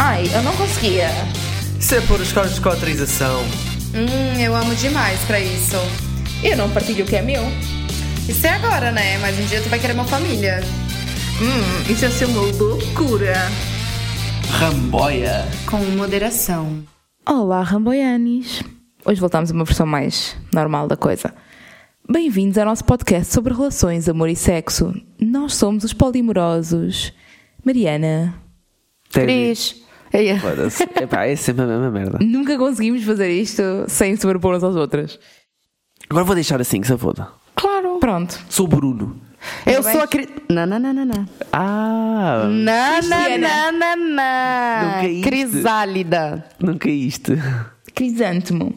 Ai, eu não conseguia. Isso é pôr os cortes com autorização. Hum, eu amo demais pra isso. Eu não partilho o que é meu. Isso é agora, né? Mas um dia tu vai querer uma família. Hum, isso ia ser uma loucura. Ramboia. Com moderação. Olá, Ramboianis! Hoje voltamos a uma versão mais normal da coisa. Bem-vindos ao nosso podcast sobre relações, amor e sexo. Nós somos os polimorosos. Mariana, Cris. Foda-se. Epá, é sempre a mesma merda. nunca conseguimos fazer isto sem sobrepor uns às outras. Agora vou deixar assim, que se foda. Claro. Pronto. Sou Bruno. Eu sou a Cris. Não, não, não, não, não. Ah, Não, não, não, não, Não não. caíste. Crisálida. não caíste. Crisântemo.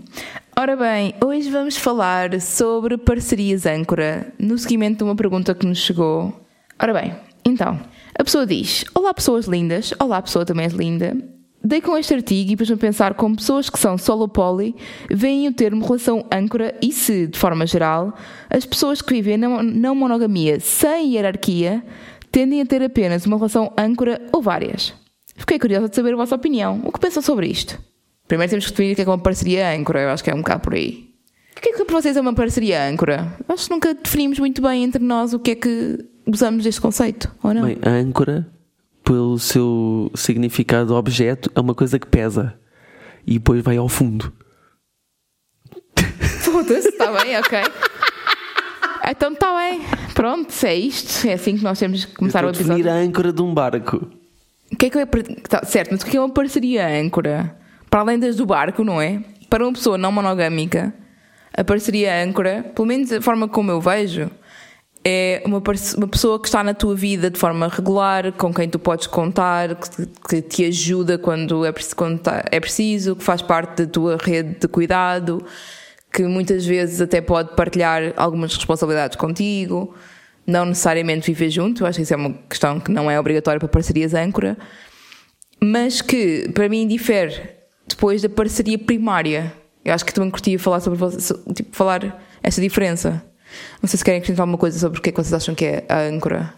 Ora bem, hoje vamos falar sobre parcerias âncora, no seguimento de uma pergunta que nos chegou. Ora bem, então, a pessoa diz: Olá, pessoas lindas. Olá, pessoa também linda. Dei com este artigo e pus-me a pensar como pessoas que são solo poly veem o termo relação âncora e se, de forma geral, as pessoas que vivem na não monogamia sem hierarquia tendem a ter apenas uma relação âncora ou várias. Fiquei curiosa de saber a vossa opinião. O que pensam sobre isto? Primeiro temos que definir o que é é uma parceria âncora. Eu acho que é um bocado por aí. O que é que para vocês é uma parceria âncora? Acho que nunca definimos muito bem entre nós o que é que usamos deste conceito, ou não? Bem, a âncora, pelo seu significado objeto, é uma coisa que pesa. E depois vai ao fundo. Foda-se, está bem, ok. Então está bem. Pronto, é isto. É assim que nós temos que começar Eu o estou a definir episódio. a âncora de um barco. O que é que é tá, certo, mas o que é uma parceria âncora? Para além das do barco, não é? Para uma pessoa não monogâmica, a parceria âncora, pelo menos da forma como eu vejo, é uma, uma pessoa que está na tua vida de forma regular, com quem tu podes contar, que, que te ajuda quando é, quando tá- é preciso, que faz parte da tua rede de cuidado, que muitas vezes até pode partilhar algumas responsabilidades contigo, não necessariamente viver junto, acho que isso é uma questão que não é obrigatória para parcerias âncora, mas que para mim difere depois da parceria primária. Eu acho que também curtia falar sobre tipo, falar essa diferença. Não sei se querem acrescentar alguma coisa sobre o que é que vocês acham que é a âncora.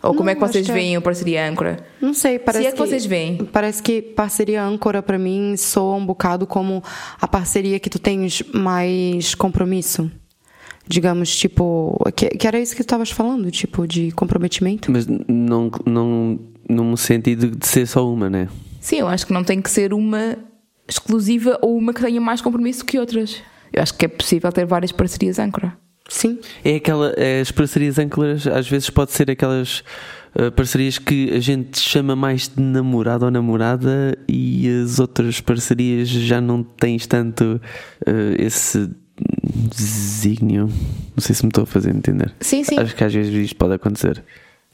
Ou como Não, é que vocês que é- veem a parceria âncora. Não sei, parece é que vocês veem. Parece que parceria âncora pra mim soa um bocado como a parceria que tu tens mais compromisso. Digamos, tipo, que, que era isso que tu estavas falando, tipo, de comprometimento. Mas não, não, num sentido de ser só uma, né? Sim, eu acho que não tem que ser uma exclusiva ou uma que tenha mais compromisso que outras. Eu acho que é possível ter várias parcerias âncora. Sim. É aquela, é, as parcerias âncoras às vezes pode ser aquelas uh, parcerias que a gente chama mais de namorado ou namorada e as outras parcerias já não tens tanto uh, esse desígnio. Não sei se me estou a fazer entender. Sim, sim. Acho que às vezes isto pode acontecer.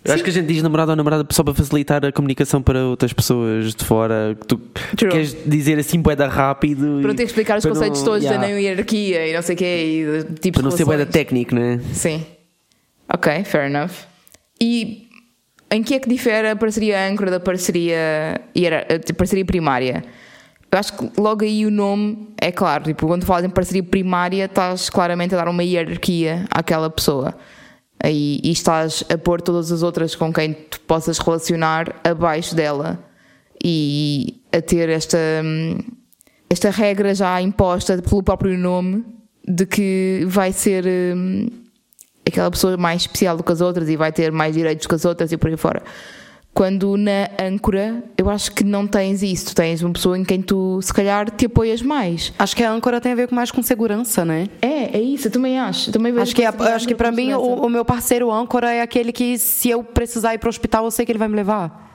Eu acho que a gente diz namorado ou namorada só para facilitar a comunicação para outras pessoas de fora. Que tu True. queres dizer assim, boeda rápido. Para não ter que explicar os conceitos não- todos yeah, da não hierarquia e não sei o quê, e de tipos Para não ser boeda técnico, não é? Sim. Ok, fair enough. E em que é que difere a parceria âncora da parceria, hiera- a parceria primária? Eu acho que logo aí o nome é claro. Tipo, quando falas em parceria primária, estás claramente a dar uma hierarquia àquela pessoa. Aí, e estás a pôr todas as outras com quem tu possas relacionar abaixo dela. E a ter esta, hum, esta regra já imposta pelo próprio nome de que vai ser. hum, aquela pessoa mais especial do que as outras e vai ter mais direitos que as outras e por aí fora. Quando na âncora, eu acho que não tens isso. Tu tens uma pessoa em quem tu, se calhar, te apoias mais. Acho que a âncora tem a ver com mais com segurança, né? É, é isso. Eu também acho. Eu também vejo Acho que, é- acho que para mim o, o meu parceiro âncora é aquele que se eu precisar ir para o hospital, eu sei que ele vai me levar.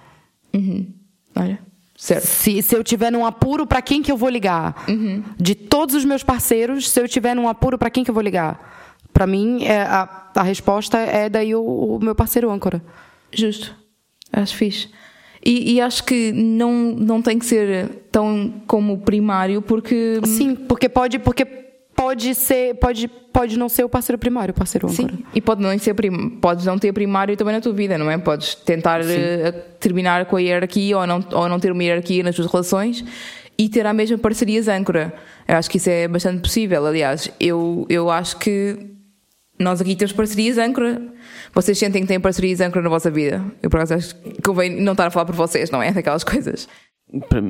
Olha, certo. Se, se eu tiver num apuro, para quem que eu vou ligar? De todos os meus parceiros, se eu tiver num apuro, para quem que eu vou ligar? Para mim, é, a, a resposta é daí o, o meu parceiro âncora. Justo. Acho fixe. E, e acho que não, não tem que ser tão como primário, porque. Sim, porque pode, porque pode ser, pode, pode não ser o parceiro primário, o parceiro âncora. Sim, e pode não, ser prim... podes não ter primário também na tua vida, não é? Podes tentar eh, terminar com a hierarquia ou não, ou não ter uma hierarquia nas tuas relações e ter a mesma parcerias âncora. Eu acho que isso é bastante possível. Aliás, eu, eu acho que nós aqui temos parcerias âncora. Vocês sentem que têm parcerias âncora na vossa vida? Eu, por acaso, acho que convém não estar a falar por vocês, não é? Daquelas coisas.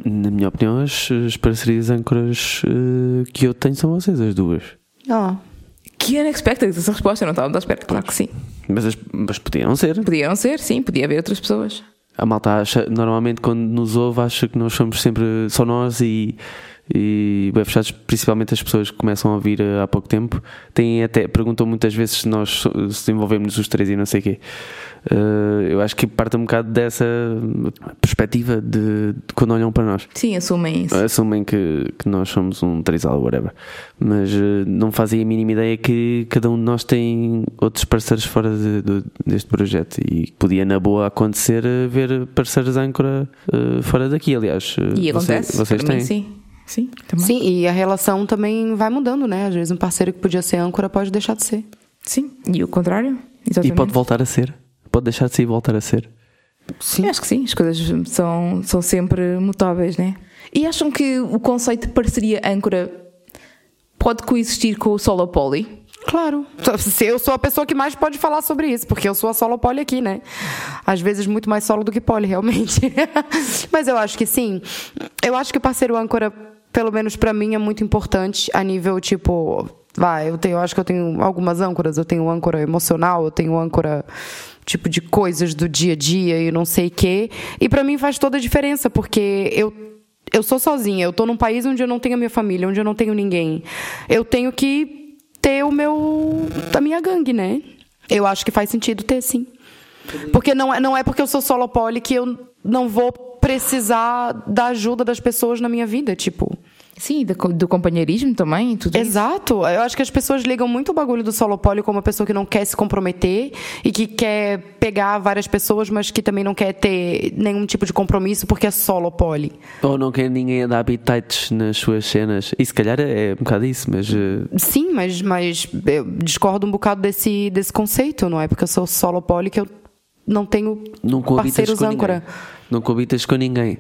Na minha opinião, as, as parcerias âncoras eh, que eu tenho são vocês, as duas. Ah, Que unexpected essa resposta, eu não estava à espera. Claro que sim. Mas, as- mas podiam ser. Podiam ser, sim, podia haver outras pessoas. A malta acha, normalmente quando nos ouve, acha que nós somos sempre só nós e, e bem fechados, principalmente as pessoas que começam a ouvir eh, há pouco tempo, têm até, perguntam muitas vezes se nós se envolvemos os três e não sei o quê. Eh, eu acho que parte um bocado dessa perspectiva de, de quando olham para nós. Sim, assumem isso. Assumem que, que nós somos um trisal, whatever. Mas eh, não fazem a mínima ideia que cada um de nós tem outros parceiros fora de- do- deste projeto. E podia, na boa, acontecer ver parceiros âncora eh, fora daqui. Aliás, E acontece. vocês mim, têm. sim. Sim, também. sim, e a relação também vai mudando, né? Às vezes um parceiro que podia ser âncora pode deixar de ser. Sim. E o contrário? E Exatamente. pode voltar a ser. Pode deixar de ser e voltar a ser. Sim. Eu acho que sim, as coisas são, são sempre mutáveis, né? E acham que o conceito de parceria âncora pode coexistir com o solo poly? Claro. Se Eu sou a pessoa que mais pode falar sobre isso, porque eu sou a solo poli aqui, né? Às vezes muito mais solo do que poli, realmente. Mas eu acho que sim. Eu acho que o parceiro âncora, pelo menos pra mim, é muito importante a nível tipo. Vai, eu tenho, eu acho que eu tenho algumas âncoras. Eu tenho âncora emocional, eu tenho âncora tipo de coisas do dia a dia e não sei o quê. E pra mim faz toda a diferença, porque eu eu sou sozinha, eu tô num país onde eu não tenho a minha família, onde eu não tenho ninguém. Eu tenho que ter o meu. a minha gangue, né? Eu acho que faz sentido ter, sim. Porque não é, não é porque eu sou solo poli que eu não vou precisar da ajuda das pessoas na minha vida, tipo. Sim, do, do companheirismo também, tudo isso. Exato. Eu acho que as pessoas ligam muito o bagulho do solopólio como uma pessoa que não quer se comprometer e que quer pegar várias pessoas, mas que também não quer ter nenhum tipo de compromisso porque é solopoli. Ou não quer ninguém dar habitats nas suas cenas. E se calhar é um bocado isso, mas. eh, Sim, mas, mas eu discordo um bocado desse, desse conceito, não é? Porque eu sou solopoli que eu não tenho não parceiros âncora. ninguém. Não coabitas com ninguém.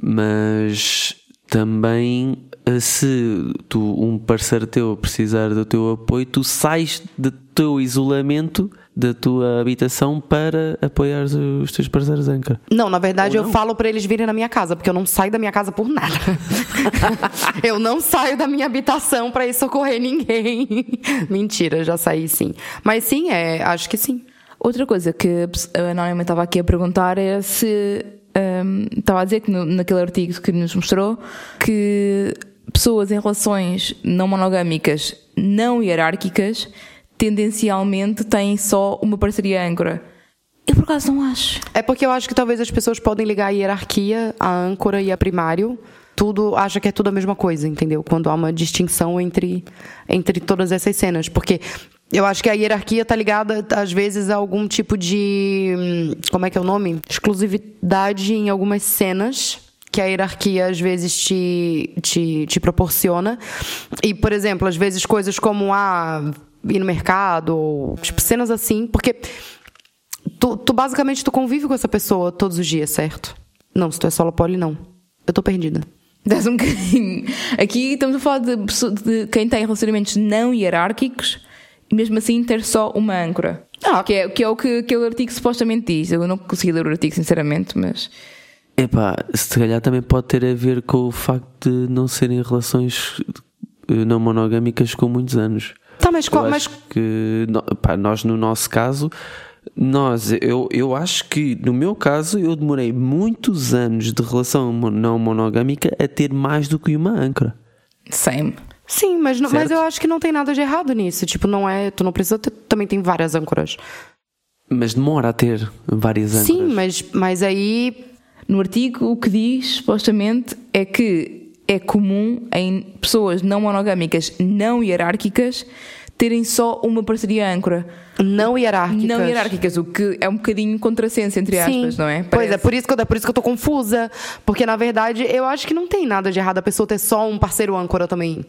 Mas também eh, se tu, um parceiro teu precisar do teu apoio, tu sais do teu isolamento da tua habitação para apoiar os, teus parceiros âncora. Não, na verdade Ou eu não? falo pra eles virem na minha casa, porque eu não saio da minha casa por nada. eu não saio da minha habitação pra ir socorrer ninguém. Mentira, já saí sim. Mas sim, é, acho que sim. Outra coisa que a Anónima estava aqui a perguntar é se. Estava a dizer que no- naquele artigo que nos mostrou que pessoas em relações não monogâmicas não hierárquicas tendencialmente têm só uma parceria âncora. Eu por acaso não acho. É porque eu acho que talvez as pessoas podem ligar a hierarquia, a âncora e a primário. Tudo acha que é tudo a mesma coisa, entendeu? Quando há uma distinção entre, entre todas essas cenas. Porque eu acho que a hierarquia tá ligada, às vezes, a algum tipo de. hum, Como é que é o nome? Exclusividade em algumas cenas que a hierarquia às vezes te, te, te proporciona. E, por exemplo, às vezes coisas como ah, ir no mercado, ou tipo, cenas assim, porque Tu, tu basicamente tu convive com essa pessoa todos os dias, certo? Não, se tu é solo poli, não. Eu tô perdida. Dás um bocadinho. Aqui estamos a falar de, de quem tem relacionamentos não hierárquicos e mesmo assim ter só uma âncora. Ah. Que, é, que é o que aquele artigo supostamente diz. Eu não consegui ler o artigo, sinceramente, mas. Epá, se calhar também pode ter a ver com o facto de não serem relações eh, não monogâmicas com muitos anos. Tá, mas qual. Eu Mas, que pá, nós no nosso caso nós eu, eu acho que no meu caso eu demorei muitos anos de relação não monogâmica a ter mais do que uma âncora Same. Sim, mas, não- mas eu acho que não tem nada de errado nisso. Tipo, não é. Tu não precisa ter. Também tem várias âncoras. mas demora a ter várias âncoras Sim, mas, mas aí. No artigo, o que diz, supostamente, é que é comum em pessoas não monogâmicas não hierárquicas terem só uma parceria âncora. Não hierárquicas. Não hierárquicas, o que é um bocadinho contrassenso, entre aspas, não é? Pois é, Parece. por isso, que eu, é por isso que eu tô confusa. Porque, na verdade, eu acho que não tem nada de errado a pessoa ter só um parceiro âncora também.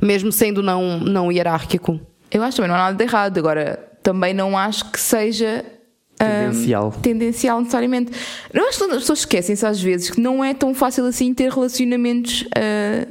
Mesmo sendo não, não hierárquico. Eu acho também não há nada de errado. Agora, também não acho que seja. hum, Tendencial. tendencial necessariamente. Eu acho que as pessoas esquecem-se às vezes que não é tão fácil assim ter relacionamentos ah,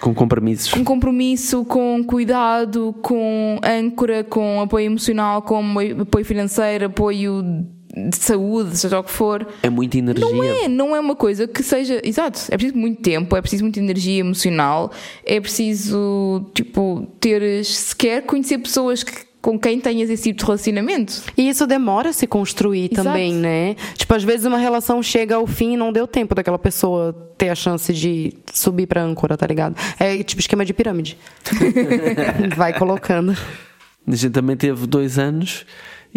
com compromissos com compromisso, com cuidado, com âncora, com apoio emocional, com apoio financeiro, apoio de saúde, seja o que for. É muita energia. Não é, não é uma coisa que seja. Exato, é preciso muito tempo, é preciso muita energia emocional, é preciso, tipo, teres sequer conhecer pessoas que, com quem tenhas esse tipo de relacionamento. E isso demora a se construir Exato. também, né? Tipo, às vezes uma relação chega ao fim e não deu tempo daquela pessoa ter a chance de subir pra âncora, tá ligado? É tipo esquema de pirâmide. Vai colocando. A gente também teve dois anos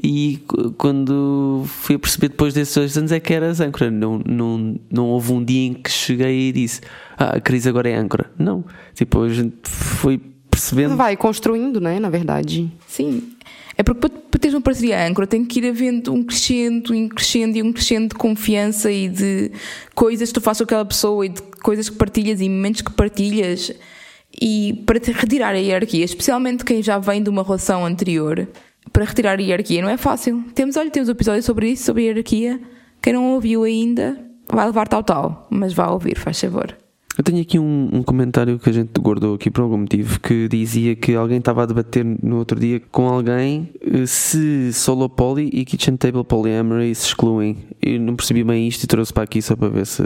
e quando fui a perceber depois desses dois anos é que era âncora. Não, não, não houve um dia em que cheguei e disse ah, a crise agora é âncora. Não. Tipo, a gente foi percebendo. Vai construindo, né? Na verdade. Sim. É porque para, para teres uma parceria âncora tem que ir havendo um crescendo, um crescendo e um crescendo de confiança e de coisas que tu fazes com aquela pessoa e de coisas que partilhas e momentos que partilhas. E para te retirar a hierarquia, especialmente quem já vem de uma relação anterior, para retirar a hierarquia não é fácil. Temos, olha, temos um episódio sobre isso, sobre a hierarquia. Quem não ouviu ainda vai levar tal tal, mas vá ouvir, faz favor. Eu tenho aqui um, um comentário que a gente guardou aqui por algum motivo que dizia que alguém estava a debater no outro dia com alguém eh, se solo poly e kitchen table polyamory se excluem. Eu não percebi bem isto e trouxe para aqui só para ver se,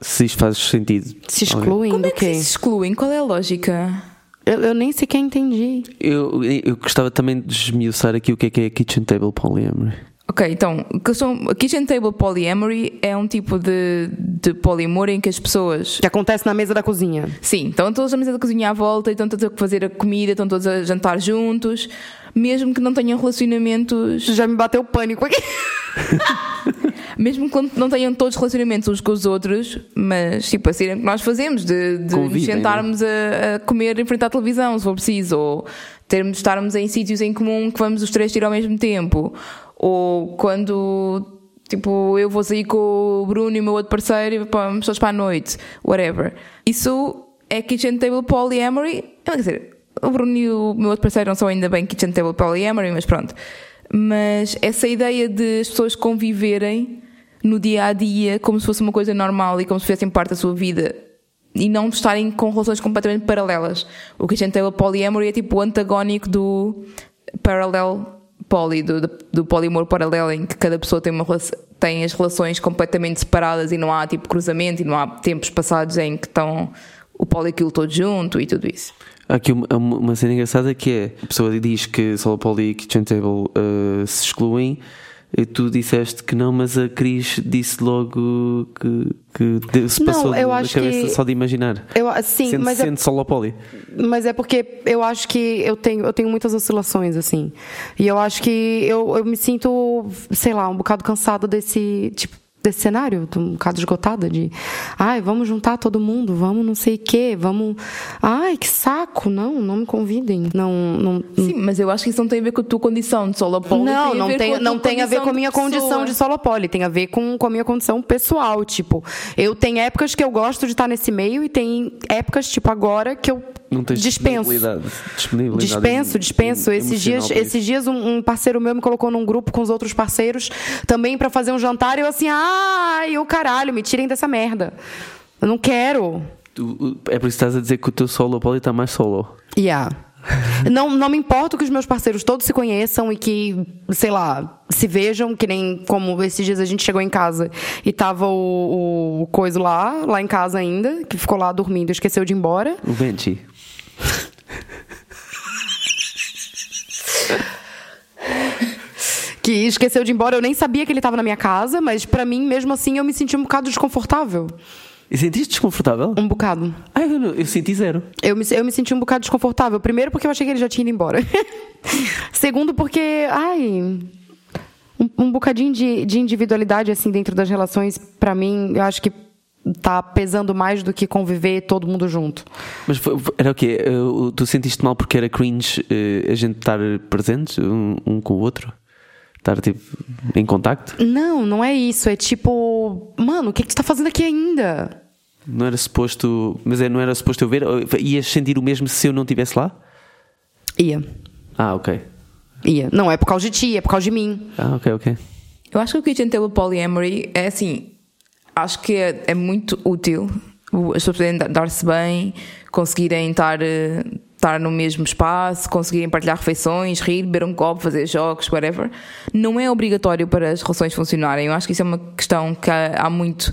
se isto faz sentido. Se Alguém- excluem Como do é que se excluem? Qual é a lógica? Eu, eu nem sequer entendi. Eu, eu gostava também de esmiuçar aqui o que é que é kitchen table polyamory. Ok, então, que são, a Kitchen Table Polyamory é um tipo de, de polimor em que as pessoas. Que acontece na mesa da cozinha. Sim, estão todos na mesa da cozinha à volta, e estão todos a fazer a comida, estão todos a jantar juntos, mesmo que não tenham relacionamentos. Já me bateu pânico aqui. Mesmo que não tenham todos relacionamentos uns com os outros, mas tipo, assim é que nós fazemos, de, de Convivem, nos sentarmos a, a comer em frente à televisão, se for preciso, ou termos, estarmos em sítios em comum que vamos os três tirar ao mesmo tempo, ou quando tipo eu vou sair com o Bruno e o meu outro parceiro e pá, vamos todos para a noite, whatever. Isso é Kitchen Table Polyamory, quer dizer, o Bruno e o meu outro parceiro não são ainda bem Kitchen Table Polyamory, mas pronto. Mas essa ideia de as pessoas conviverem no dia a dia como se fosse uma coisa normal e como se fizessem parte da sua vida e não estarem com relações completamente paralelas. O tem o polyamory é tipo o antagónico do parallel poly, do, do, polimor paralelo, em que cada pessoa tem, uma, tem as relações completamente separadas e não há tipo cruzamento e não há tempos passados em que estão o poli aquilo todo junto e tudo isso. Há aqui uma, uma uma cena engraçada que é a pessoa diz que solo poly e kitchen table eh, se excluem. E tu disseste que não, mas a Cris disse logo que, que se Não, passou eu da cabeça que- só de imaginar. Eu, sim, sendo, mas é sendo solo poly. Mas é porque eu acho que eu tenho, eu tenho muitas oscilações, assim. E eu acho que eu, eu me sinto, sei lá, um bocado cansada desse, tipo, desse cenário, um bocado esgotada de, ai, vamos juntar todo mundo, vamos não sei o quê, vamos, ai, que saco, não, não me convidem, não, não, Sim, mas eu acho que isso não tem a ver com a tua condição de solo poli. não, tem a não ver tem, com a não tem a ver com a minha de condição pessoa. de solopole, tem a ver com, com a minha condição pessoal. Tipo, eu tenho épocas que eu gosto de estar nesse meio e tem épocas, tipo, agora que eu Não tens dispenso. disponibilidade. disponibilidade Dispenso, em- dispenso. em- esses dias, para esses dias um, um parceiro meu me colocou num grupo com os outros parceiros também pra fazer um jantar e eu assim, ai, o caralho, me tirem dessa merda. Eu não quero. Tu- É por isso que estás a dizer que o teu solo poly está mais solo. Yeah. Não, não me importa que os meus parceiros todos se conheçam e que, sei lá, se vejam, que nem como esses dias a gente chegou em casa e tava o, o coisa lá, lá em casa ainda, que ficou lá dormindo e esqueceu de ir embora. O Benji. Que esqueceu de ir embora, eu nem sabia que ele tava na minha casa, mas pra mim, mesmo assim, eu me senti um bocado desconfortável. E sentiste desconfortável? Um bocado. Ah, eu, não- eu senti zero. Eu me, eu me senti um bocado desconfortável. Primeiro, porque eu achei que ele já tinha ido embora. Segundo, porque, ai. Um, um bocadinho de, de individualidade, assim, dentro das relações, pra mim, eu acho que tá pesando mais do que conviver todo mundo junto. Mas era o quê? Uh, Tu sentiste mal porque era cringe uh, a gente estar presentes um, um com o outro? Estar tipo em contacto? Não, não é isso. É tipo, mano, o que, que tu tá fazendo aqui ainda? Não era suposto. Mas é, não era suposto eu ver? Ou Ias sentir o mesmo se eu não estivesse lá? Ia. Ah, ok. Ia. Não é por causa de ti, é por causa de mim. Ah, ok, ok. Eu acho que o Kitchen Table Polyamory é assim. Acho que é, é muito útil. O- As pessoas poderem dar- dar-se bem, conseguirem estar, eh, estar no mesmo espaço, conseguirem partilhar refeições, rir, beber um copo, fazer jogos, whatever, não é obrigatório para as relações funcionarem. Eu acho que isso é uma questão que há, há muito.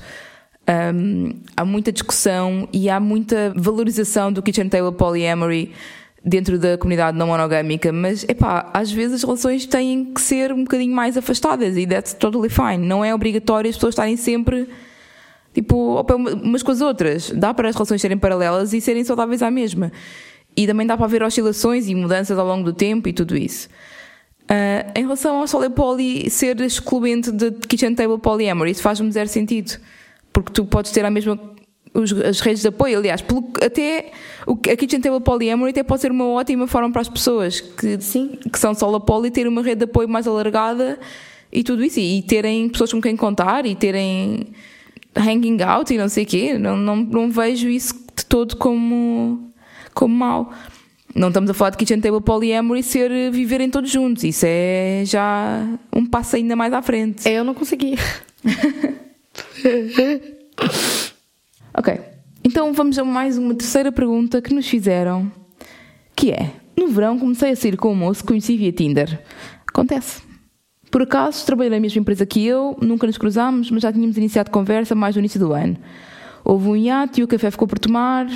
Um, há muita discussão e há muita valorização do kitchen table polyamory dentro da comunidade não monogâmica, mas epá, às vezes as relações têm que ser um bocadinho mais afastadas e that's totally fine. Não é obrigatório as pessoas estarem sempre tipo umas com as outras. Dá para as relações serem paralelas e serem saudáveis à mesma. E também dá para haver oscilações e mudanças ao longo do tempo e tudo isso. Uh, em relação ao solo poly ser excluente de kitchen table polyamory, isso faz-me zero sentido. Porque tu podes ter a mesma os, as redes de apoio, aliás, pelo, até o, a Kitchen Table Polyamory até pode ser uma ótima forma para as pessoas que, Sim. que são solo poly ter uma rede de apoio mais alargada e tudo isso, e, e terem pessoas com quem contar e terem hanging out e não sei o quê. Não, não, não vejo isso de todo como, como mau. Não estamos a falar de Kitchen Table Polyamory ser viverem todos juntos. Isso é já um passo ainda mais à frente. Eu não consegui. Ok. Então vamos a mais uma terceira pergunta que nos fizeram, que é: No verão comecei a sair com um moço que conheci via Tinder. Acontece. Por acaso, trabalhei na mesma empresa que eu, nunca nos cruzámos, mas já tínhamos iniciado conversa mais no início do ano. Houve um hiato e o café ficou por tomar.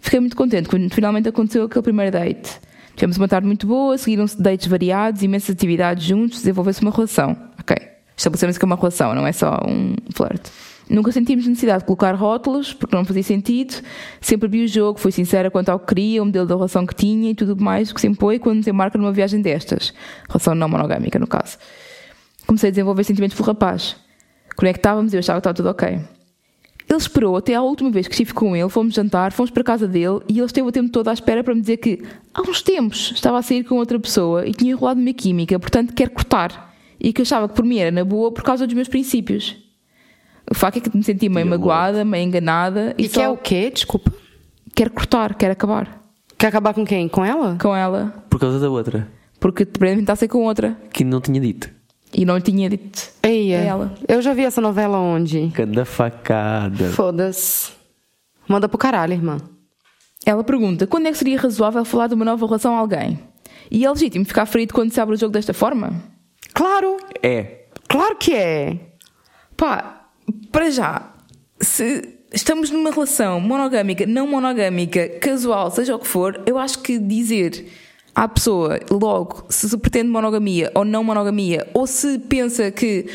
Fiquei muito contente quando finalmente aconteceu aquele primeiro date. Tivemos uma tarde muito boa, seguiram-se dates variados, imensas atividades juntos, desenvolveu-se uma relação. Ok. Estabelecemos que é uma relação, não é só um flerte. Nunca sentimos necessidade de colocar rótulos, porque não fazia sentido. Sempre vi o jogo, fui sincera quanto ao que queria, o modelo da relação que tinha e tudo mais que se impõe quando se embarca numa viagem destas. Relação não monogâmica, no caso. Comecei a desenvolver sentimentos pelo rapaz. Conectávamos e eu achava que estava tudo ok. Ele esperou até à última vez que estive com ele, fomos jantar, fomos para a casa dele e ele esteve o tempo todo à espera para me dizer que há uns tempos estava a sair com outra pessoa e tinha enrolado uma química, portanto quer cortar. E que achava que por mim era na boa por causa dos meus princípios. O facto é que me senti meio magoada, meio enganada. E, e quer o quê? Desculpa. Quer cortar, quer acabar. Quer acabar com quem? Com ela? Com ela. Por causa da outra. Porque aparentemente está a ser com outra. Que não tinha dito. E não tinha dito. Eia. Ela. Eu já vi essa novela onde? Cada facada. Foda-se. Manda pro caralho, irmã. Ela pergunta: quando é que seria razoável falar de uma nova relação a alguém? E é legítimo ficar ferido quando se abre o jogo desta forma? Claro! É. Claro que é. Pá, para já, se estamos numa relação monogâmica, não monogâmica, casual, seja o que for, eu acho que dizer à pessoa logo se se pretende monogamia ou não monogamia, ou se pensa que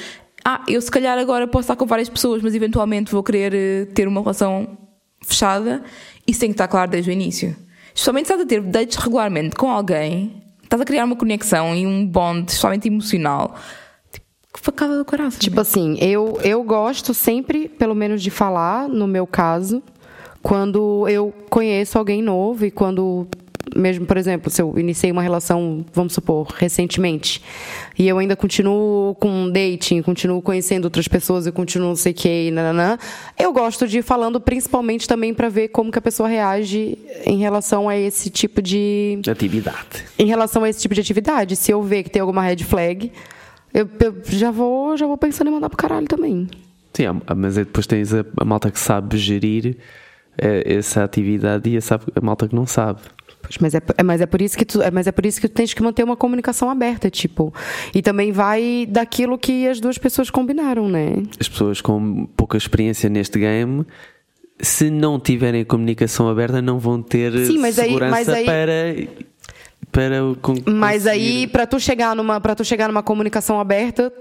ah, eu se calhar agora posso estar com várias pessoas, mas eventualmente vou querer eh, ter uma relação fechada, isso tem que estar claro desde o início. Especialmente se estás a ter dates regularmente com alguém, estás a criar uma conexão e um bond, especialmente emocional facada do coração. Tipo assim, eu, eu gosto sempre, pelo menos, de falar, no meu caso, quando eu conheço alguém novo e quando mesmo, por exemplo, se eu iniciei uma relação, vamos supor, recentemente, e eu ainda continuo com dating, continuo conhecendo outras pessoas e continuo não sei o que, nananã, eu gosto de ir falando principalmente também para ver como que a pessoa reage em relação a esse tipo de... Atividade. Em relação a esse tipo de atividade. Se eu ver que tem alguma red flag, eu, eu, já, vou, já vou pensando em mandar pro caralho também. Sim, mas depois tens a, a malta que sabe gerir é, essa atividade e a, a malta que não sabe. Mas é, é, mas, é por isso que tu, é, mas é por isso que tu tens que manter uma comunicação aberta, tipo. E também vai daquilo que as duas pessoas combinaram, né? As pessoas com pouca experiência neste game, se não tiverem a comunicação aberta, não vão ter Sim, mas segurança aí, mas aí... para para Mas aí para tu chegar numa para tu chegar numa comunicação aberta,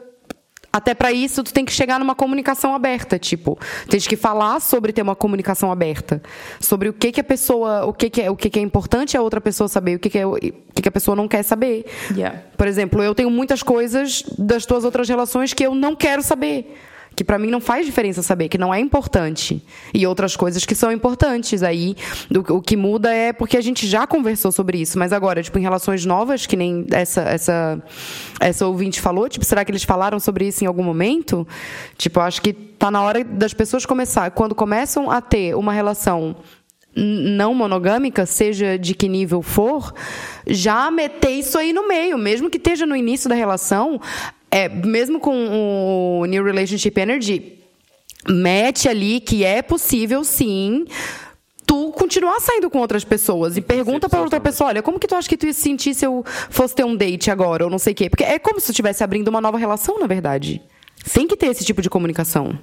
até para isso tu tem que chegar numa comunicação aberta, tipo, tens que falar sobre ter uma comunicação aberta, sobre o que que a pessoa, o que que é, o que que é importante a outra pessoa saber, o que que é, o que que a pessoa não quer saber. Yeah. Por exemplo, eu tenho muitas coisas das tuas outras relações que eu não quero saber que para mim não faz diferença saber que não é importante e outras coisas que são importantes. Aí o, o, que muda é porque a gente já conversou sobre isso mas agora tipo em relações novas que nem essa essa essa ouvinte falou tipo será que eles falaram sobre isso em algum momento? Tipo acho que tá na hora das pessoas começar quando começam a ter uma relação não monogâmica, seja de que nível for, já meter isso aí no meio, mesmo que esteja no início da relação, é, mesmo com o New Relationship Energy, mete ali que é possível sim tu continuar saindo com outras pessoas e pergunta pra outra pessoa, olha, como que tu acha que tu ia se sentir se eu fosse ter um date agora ou não sei o quê? Porque é como se tu estivesse abrindo uma nova relação, na verdade. Tem que ter esse tipo de comunicação.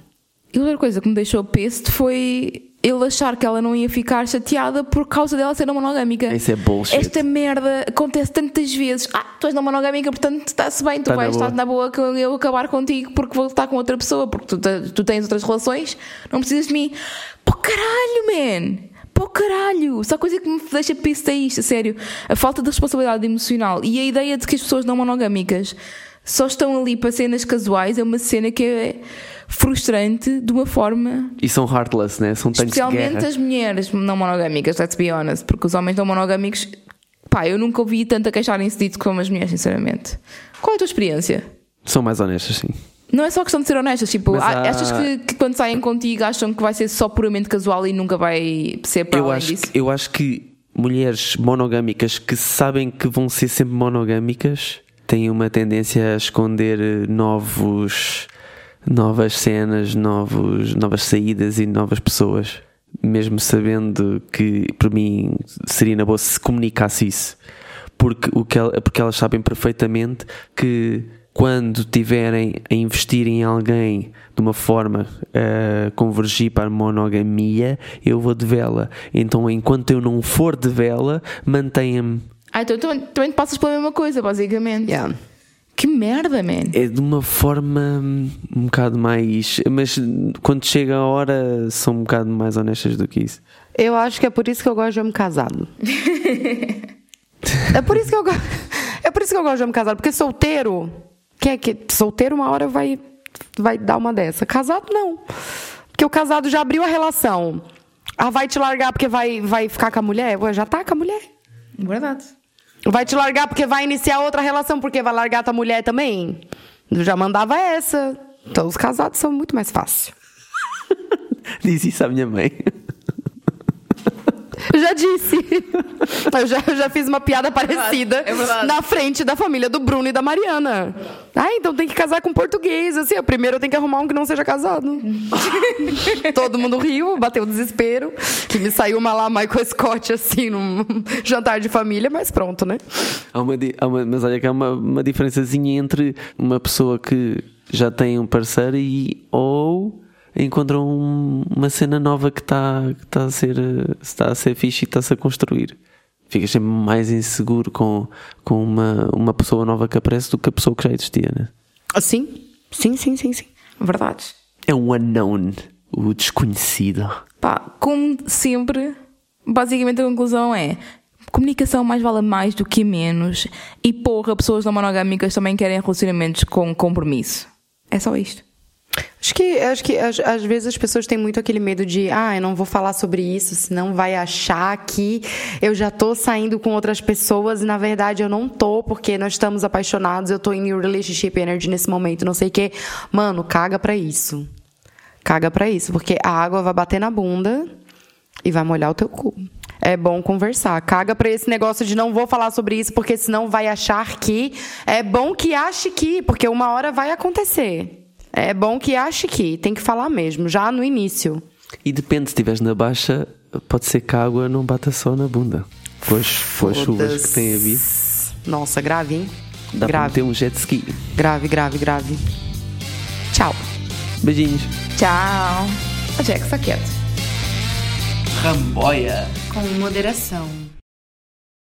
E outra coisa que me deixou peste foi ele achar que ela não ia ficar chateada por causa dela ser não monogâmica. Isso é bullshit. Esta merda acontece tantas vezes. Ah, tu és não monogâmica, portanto está-se bem, tu Tá vais estar na boa que eu acabar contigo porque vou estar com outra pessoa, porque tu, tu tens outras relações, não precisas de mim. Pô, caralho, man! Pô, caralho! Só coisa que me deixa pista é isto, a sério. A falta de responsabilidade emocional e a ideia de que as pessoas não monogâmicas só estão ali para cenas casuais é uma cena que é frustrante de uma forma E são heartless, né? São tanques Especialmente as mulheres não monogâmicas, let's be honest, porque os homens não monogâmicos, pá, eu nunca ouvi tanto a queixarem-se disso como as mulheres, sinceramente. Qual é a tua experiência? São mais honestas, sim. Não é só questão de ser honestas, tipo, há- achas que, que quando saem contigo acham que vai ser só puramente casual e nunca vai ser para Eu além acho, disso? eu acho que mulheres monogâmicas que sabem que vão ser sempre monogâmicas têm uma tendência a esconder eh, novos, novas cenas, novos, novas saídas e novas pessoas. Mesmo sabendo que, para mim, seria na boa se comunicasse isso. Porque, o que ela- porque elas sabem perfeitamente que quando tiverem a investir em alguém de uma forma a convergir para a monogamia, eu vou de vela. Então, enquanto eu não for de vela, mantenha-me. Ah, então também, também te passas pela mesma coisa, basicamente. Yeah. Que merda, man. É de uma forma um bocado mais. Mas quando chega a hora, são um bocado mais honestas do que isso. Eu acho que é por isso que eu gosto de homem casado. é por isso que eu gosto. É por isso que eu gosto de homem casado, porque solteiro, quem é que solteiro uma hora vai vai dar uma dessa. Casado não. Porque o casado já abriu a relação. Ah, vai te largar porque vai vai ficar com a mulher? Ué, já tá com a mulher. Verdade. Vai te largar porque vai iniciar outra relação, porque vai largar tua mulher também? Eu já mandava essa. Então os casados são muito mais fácil. Diz isso à minha mãe. Eu já disse. Eu já, eu já fiz uma piada parecida é na frente da família do Bruno e da Mariana. Ah, então tem que casar com português. Assim, primeiro eu tenho que arrumar um que não seja casado. Todo mundo riu, bateu o desespero. Que me saiu uma lá Michael Scott, assim, num jantar de família, mas pronto, né? Há uma, há uma- mas olha que há uma, uma diferençazinha entre uma pessoa que já tem um parceiro e ou encontra um- uma cena nova que está tá a ser eh, está a ser fixe e está-se a construir. Ficas sempre mais inseguro com, com uma, uma pessoa nova que aparece do que a pessoa que já existia, né? Sim, sim, sim, sim, sim. Verdade. É um unknown, o desconhecido. Pá, como sempre, basicamente a conclusão é comunicação mais vale mais do que menos e porra, pessoas não monogâmicas também querem relacionamentos com compromisso. É só isto. Acho que, acho que às, vezes as pessoas têm muito aquele medo de, ah, eu não vou falar sobre isso, senão vai achar que eu já tô saindo com outras pessoas e na verdade eu não tô, porque nós estamos apaixonados, eu tô em new relationship energy nesse momento, não sei o quê. Mano, caga pra isso. Caga pra isso, porque a água vai bater na bunda e vai molhar o teu cu. É bom conversar. Caga pra esse negócio de não vou falar sobre isso, porque senão vai achar que. É bom que ache que, porque uma hora vai acontecer. É bom que ache que. Tem que falar mesmo, já no início. E depende, se estiveres na baixa, pode ser que a água não bata só na bunda. Pois, com as chuvas que tem havido, Nossa, grave, hein? dá para grave, meter um jet ski. grave, grave, grave. Tchau. Beijinhos. Tchau. A Jack, está quieto. Ramboia. Com moderação.